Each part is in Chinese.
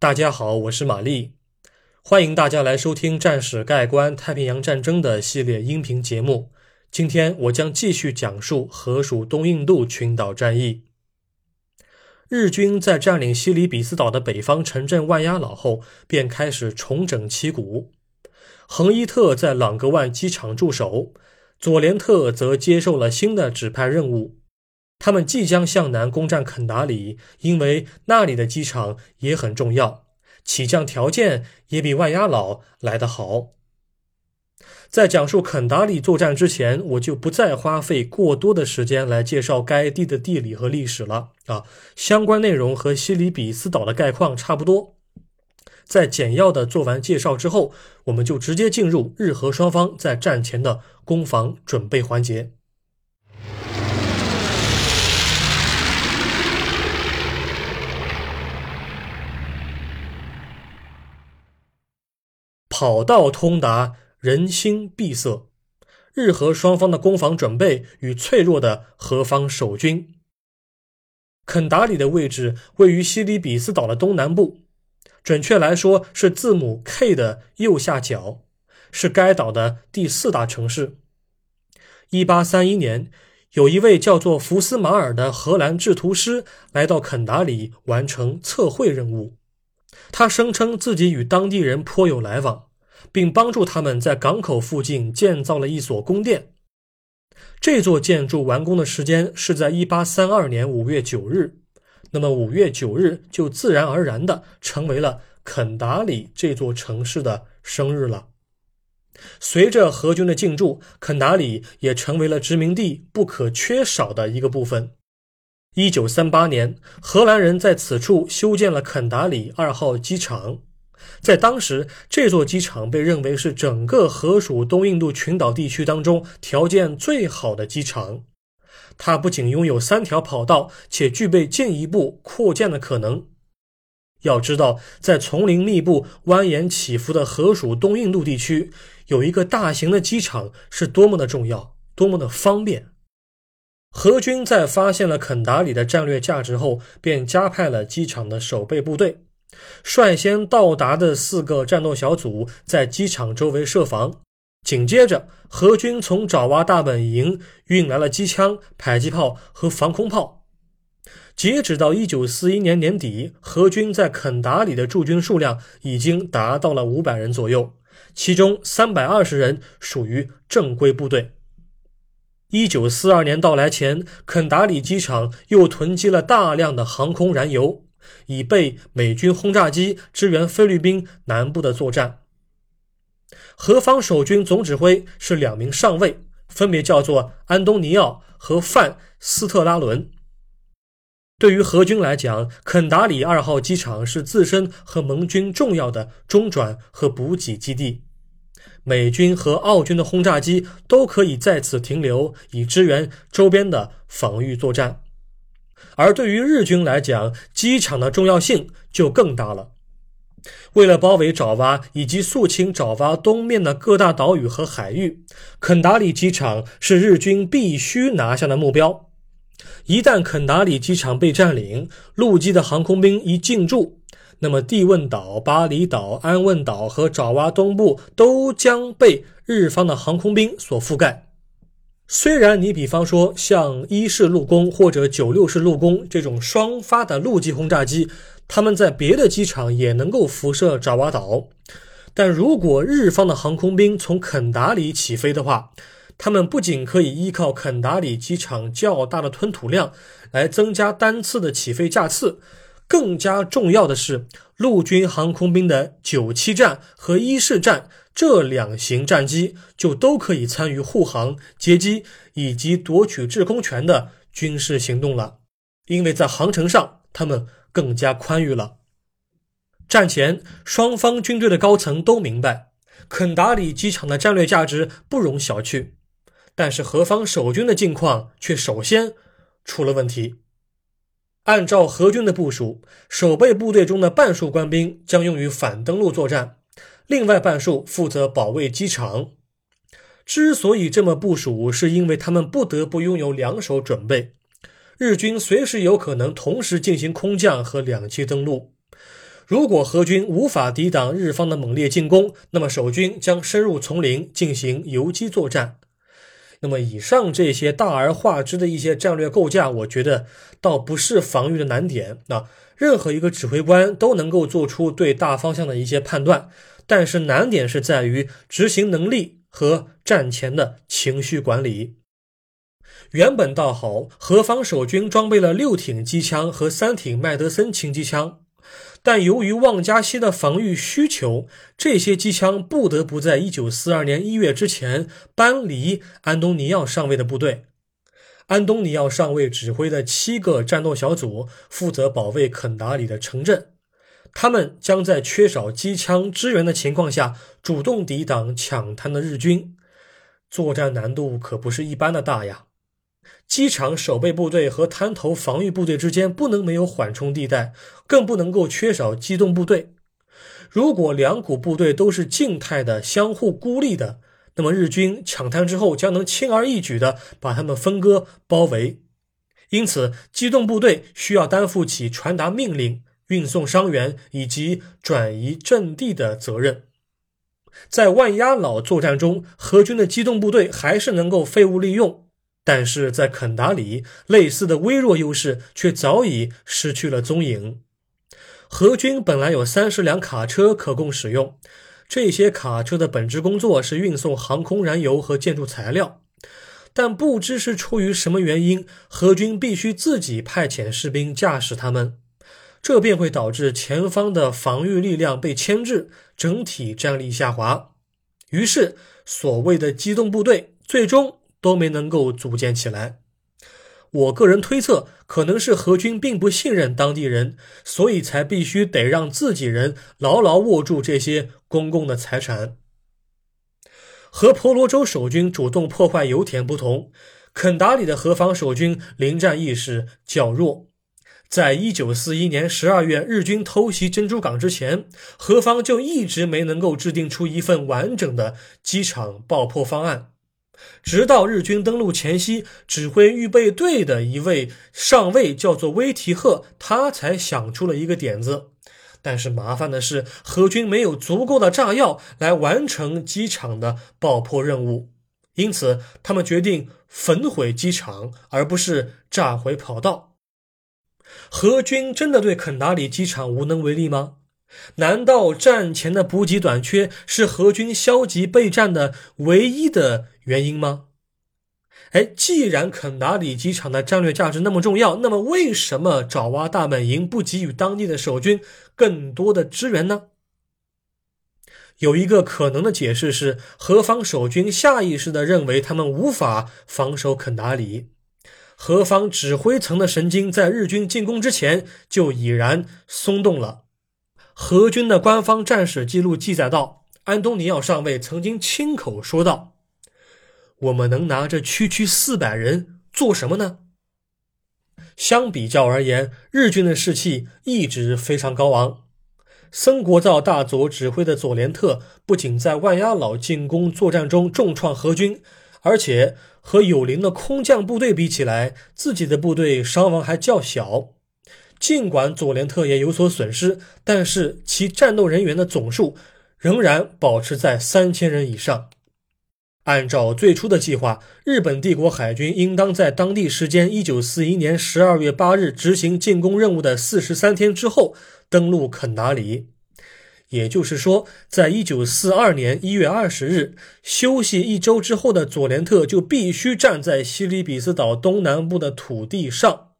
大家好，我是玛丽，欢迎大家来收听《战史概观太平洋战争》的系列音频节目。今天我将继续讲述河属东印度群岛战役。日军在占领西里比斯岛的北方城镇万鸭老后，便开始重整旗鼓。恒伊特在朗格万机场驻守，佐连特则接受了新的指派任务。他们即将向南攻占肯达里，因为那里的机场也很重要，起降条件也比万鸭老来得好。在讲述肯达里作战之前，我就不再花费过多的时间来介绍该地的地理和历史了啊，相关内容和西里比斯岛的概况差不多。在简要的做完介绍之后，我们就直接进入日俄双方在战前的攻防准备环节。跑道通达，人心闭塞。日俄双方的攻防准备与脆弱的何方守军。肯达里的位置位于西里比斯岛的东南部，准确来说是字母 K 的右下角，是该岛的第四大城市。一八三一年，有一位叫做福斯马尔的荷兰制图师来到肯达里完成测绘任务，他声称自己与当地人颇有来往。并帮助他们在港口附近建造了一所宫殿。这座建筑完工的时间是在1832年5月9日，那么5月9日就自然而然地成为了肯达里这座城市的生日了。随着荷军的进驻，肯达里也成为了殖民地不可缺少的一个部分。1938年，荷兰人在此处修建了肯达里二号机场。在当时，这座机场被认为是整个河属东印度群岛地区当中条件最好的机场。它不仅拥有三条跑道，且具备进一步扩建的可能。要知道，在丛林密布、蜿蜒起伏的河属东印度地区，有一个大型的机场是多么的重要，多么的方便。荷军在发现了肯达里的战略价值后，便加派了机场的守备部队。率先到达的四个战斗小组在机场周围设防，紧接着，荷军从爪哇大本营运来了机枪、迫击炮和防空炮。截止到1941年年底，荷军在肯达里的驻军数量已经达到了500人左右，其中320人属于正规部队。1942年到来前，肯达里机场又囤积了大量的航空燃油。以备美军轰炸机支援菲律宾南部的作战。何方守军总指挥是两名上尉，分别叫做安东尼奥和范斯特拉伦。对于荷军来讲，肯达里二号机场是自身和盟军重要的中转和补给基地，美军和澳军的轰炸机都可以在此停留，以支援周边的防御作战。而对于日军来讲，机场的重要性就更大了。为了包围爪哇以及肃清爪哇东面的各大岛屿和海域，肯达里机场是日军必须拿下的目标。一旦肯达里机场被占领，陆基的航空兵一进驻，那么地汶岛、巴厘岛、安汶岛和爪哇东部都将被日方的航空兵所覆盖。虽然你比方说像一式陆攻或者九六式陆攻这种双发的陆基轰炸机，他们在别的机场也能够辐射爪哇岛，但如果日方的航空兵从肯达里起飞的话，他们不仅可以依靠肯达里机场较大的吞吐量来增加单次的起飞架次。更加重要的是，陆军航空兵的九七战和一式战这两型战机就都可以参与护航、截击以及夺取制空权的军事行动了，因为在航程上他们更加宽裕了。战前，双方军队的高层都明白，肯达里机场的战略价值不容小觑，但是何方守军的境况却首先出了问题。按照荷军的部署，守备部队中的半数官兵将用于反登陆作战，另外半数负责保卫机场。之所以这么部署，是因为他们不得不拥有两手准备，日军随时有可能同时进行空降和两栖登陆。如果何军无法抵挡日方的猛烈进攻，那么守军将深入丛林进行游击作战。那么，以上这些大而化之的一些战略构架，我觉得倒不是防御的难点。那任何一个指挥官都能够做出对大方向的一些判断，但是难点是在于执行能力和战前的情绪管理。原本倒好，何方守军装备了六挺机枪和三挺麦德森轻机枪。但由于旺加西的防御需求，这些机枪不得不在1942年1月之前搬离安东尼奥上尉的部队。安东尼奥上尉指挥的七个战斗小组负责保卫肯达里的城镇，他们将在缺少机枪支援的情况下主动抵挡抢滩的日军，作战难度可不是一般的大呀。机场守备部队和滩头防御部队之间不能没有缓冲地带，更不能够缺少机动部队。如果两股部队都是静态的、相互孤立的，那么日军抢滩之后将能轻而易举地把他们分割包围。因此，机动部队需要担负起传达命令、运送伤员以及转移阵地的责任。在万鸭老作战中，何军的机动部队还是能够废物利用。但是在肯达里，类似的微弱优势却早已失去了踪影。何军本来有三十辆卡车可供使用，这些卡车的本职工作是运送航空燃油和建筑材料，但不知是出于什么原因，何军必须自己派遣士兵驾驶它们，这便会导致前方的防御力量被牵制，整体战力下滑。于是，所谓的机动部队最终。都没能够组建起来。我个人推测，可能是何军并不信任当地人，所以才必须得让自己人牢牢握住这些公共的财产。和婆罗洲守军主动破坏油田不同，肯达里的何方守军临战意识较弱。在一九四一年十二月日军偷袭珍珠港之前，何方就一直没能够制定出一份完整的机场爆破方案。直到日军登陆前夕，指挥预备队的一位上尉叫做威提赫，他才想出了一个点子。但是麻烦的是，何军没有足够的炸药来完成机场的爆破任务，因此他们决定焚毁机场，而不是炸毁跑道。何军真的对肯达里机场无能为力吗？难道战前的补给短缺是何军消极备战的唯一的原因吗？哎，既然肯达里机场的战略价值那么重要，那么为什么爪哇大本营不给予当地的守军更多的支援呢？有一个可能的解释是，何方守军下意识地认为他们无法防守肯达里，何方指挥层的神经在日军进攻之前就已然松动了。何军的官方战史记录记载到，安东尼奥上尉曾经亲口说道：“我们能拿着区区四百人做什么呢？”相比较而言，日军的士气一直非常高昂。森国造大佐指挥的佐连特不仅在万鸭老进攻作战中重创何军，而且和有灵的空降部队比起来，自己的部队伤亡还较小。尽管佐连特也有所损失，但是其战斗人员的总数仍然保持在三千人以上。按照最初的计划，日本帝国海军应当在当地时间一九四一年十二月八日执行进攻任务的四十三天之后登陆肯达里。也就是说，在一九四二年一月二十日休息一周之后的佐连特就必须站在西里比斯岛东南部的土地上。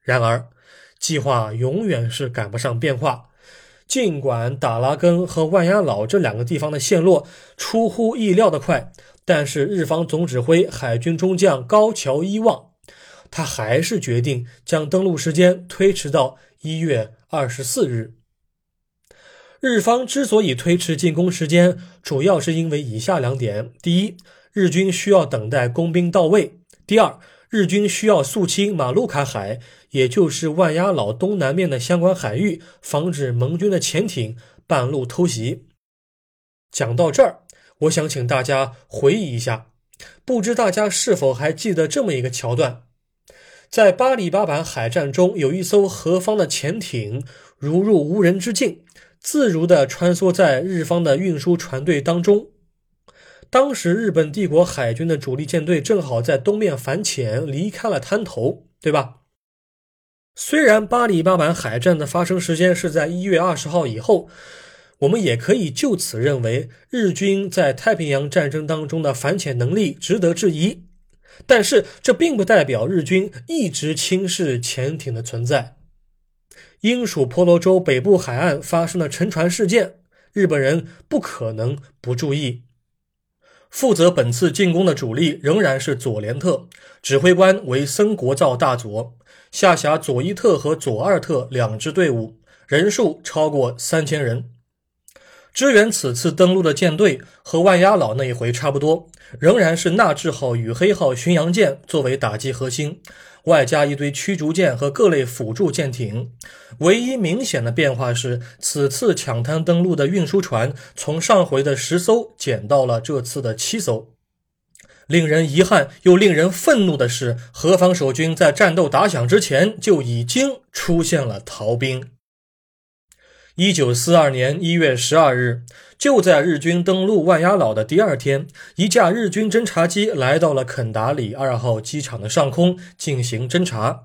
然而，计划永远是赶不上变化。尽管达拉根和万鸭老这两个地方的陷落出乎意料的快，但是日方总指挥海军中将高桥一望，他还是决定将登陆时间推迟到一月二十四日。日方之所以推迟进攻时间，主要是因为以下两点：第一，日军需要等待工兵到位；第二。日军需要肃清马鲁卡海，也就是万鸭老东南面的相关海域，防止盟军的潜艇半路偷袭。讲到这儿，我想请大家回忆一下，不知大家是否还记得这么一个桥段：在巴里巴板海战中，有一艘何方的潜艇如入无人之境，自如地穿梭在日方的运输船队当中。当时日本帝国海军的主力舰队正好在东面反潜，离开了滩头，对吧？虽然巴里八板海战的发生时间是在一月二十号以后，我们也可以就此认为日军在太平洋战争当中的反潜能力值得质疑。但是这并不代表日军一直轻视潜艇的存在。英属婆罗洲北部海岸发生的沉船事件，日本人不可能不注意。负责本次进攻的主力仍然是佐连特，指挥官为森国造大佐，下辖佐一特和佐二特两支队伍，人数超过三千人。支援此次登陆的舰队和万鸭老那一回差不多，仍然是纳智号与黑号巡洋舰作为打击核心。外加一堆驱逐舰和各类辅助舰艇，唯一明显的变化是，此次抢滩登陆的运输船从上回的十艘减到了这次的七艘。令人遗憾又令人愤怒的是，何方守军在战斗打响之前就已经出现了逃兵。一九四二年一月十二日，就在日军登陆万鸭老的第二天，一架日军侦察机来到了肯达里二号机场的上空进行侦察。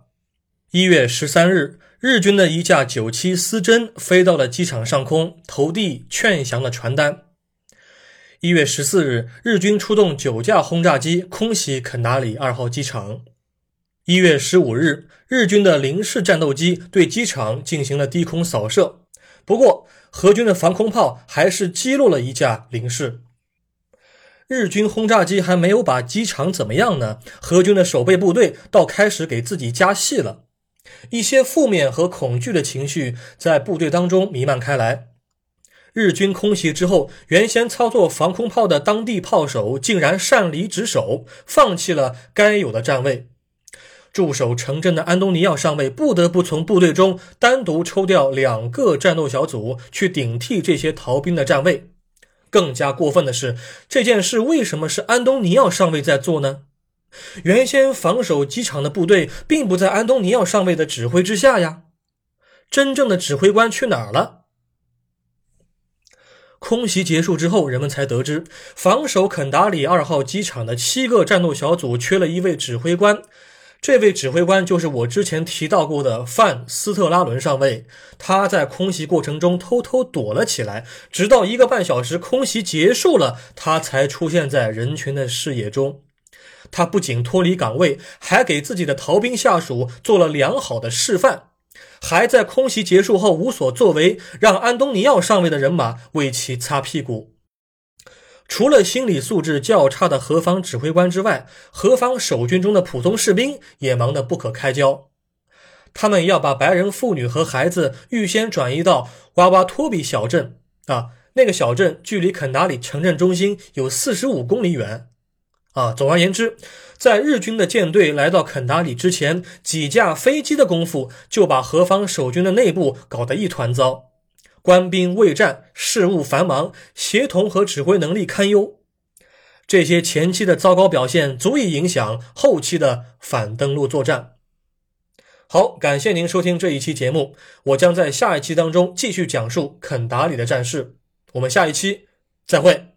一月十三日，日军的一架九七思针飞到了机场上空，投递劝降的传单。一月十四日，日军出动九架轰炸机空袭肯达里二号机场。一月十五日，日军的零式战斗机对机场进行了低空扫射。不过，俄军的防空炮还是击落了一架零式。日军轰炸机还没有把机场怎么样呢？俄军的守备部队倒开始给自己加戏了。一些负面和恐惧的情绪在部队当中弥漫开来。日军空袭之后，原先操作防空炮的当地炮手竟然擅离职守，放弃了该有的站位。驻守城镇的安东尼奥上尉不得不从部队中单独抽调两个战斗小组去顶替这些逃兵的站位。更加过分的是，这件事为什么是安东尼奥上尉在做呢？原先防守机场的部队并不在安东尼奥上尉的指挥之下呀。真正的指挥官去哪儿了？空袭结束之后，人们才得知，防守肯达里二号机场的七个战斗小组缺了一位指挥官。这位指挥官就是我之前提到过的范斯特拉伦上尉，他在空袭过程中偷偷躲了起来，直到一个半小时空袭结束了，他才出现在人群的视野中。他不仅脱离岗位，还给自己的逃兵下属做了良好的示范，还在空袭结束后无所作为，让安东尼奥上尉的人马为其擦屁股。除了心理素质较差的何方指挥官之外，何方守军中的普通士兵也忙得不可开交。他们要把白人妇女和孩子预先转移到瓦瓦托比小镇啊，那个小镇距离肯达里城镇中心有四十五公里远啊。总而言之，在日军的舰队来到肯达里之前，几架飞机的功夫就把何方守军的内部搞得一团糟。官兵未战，事务繁忙，协同和指挥能力堪忧。这些前期的糟糕表现，足以影响后期的反登陆作战。好，感谢您收听这一期节目，我将在下一期当中继续讲述肯达里的战事。我们下一期再会。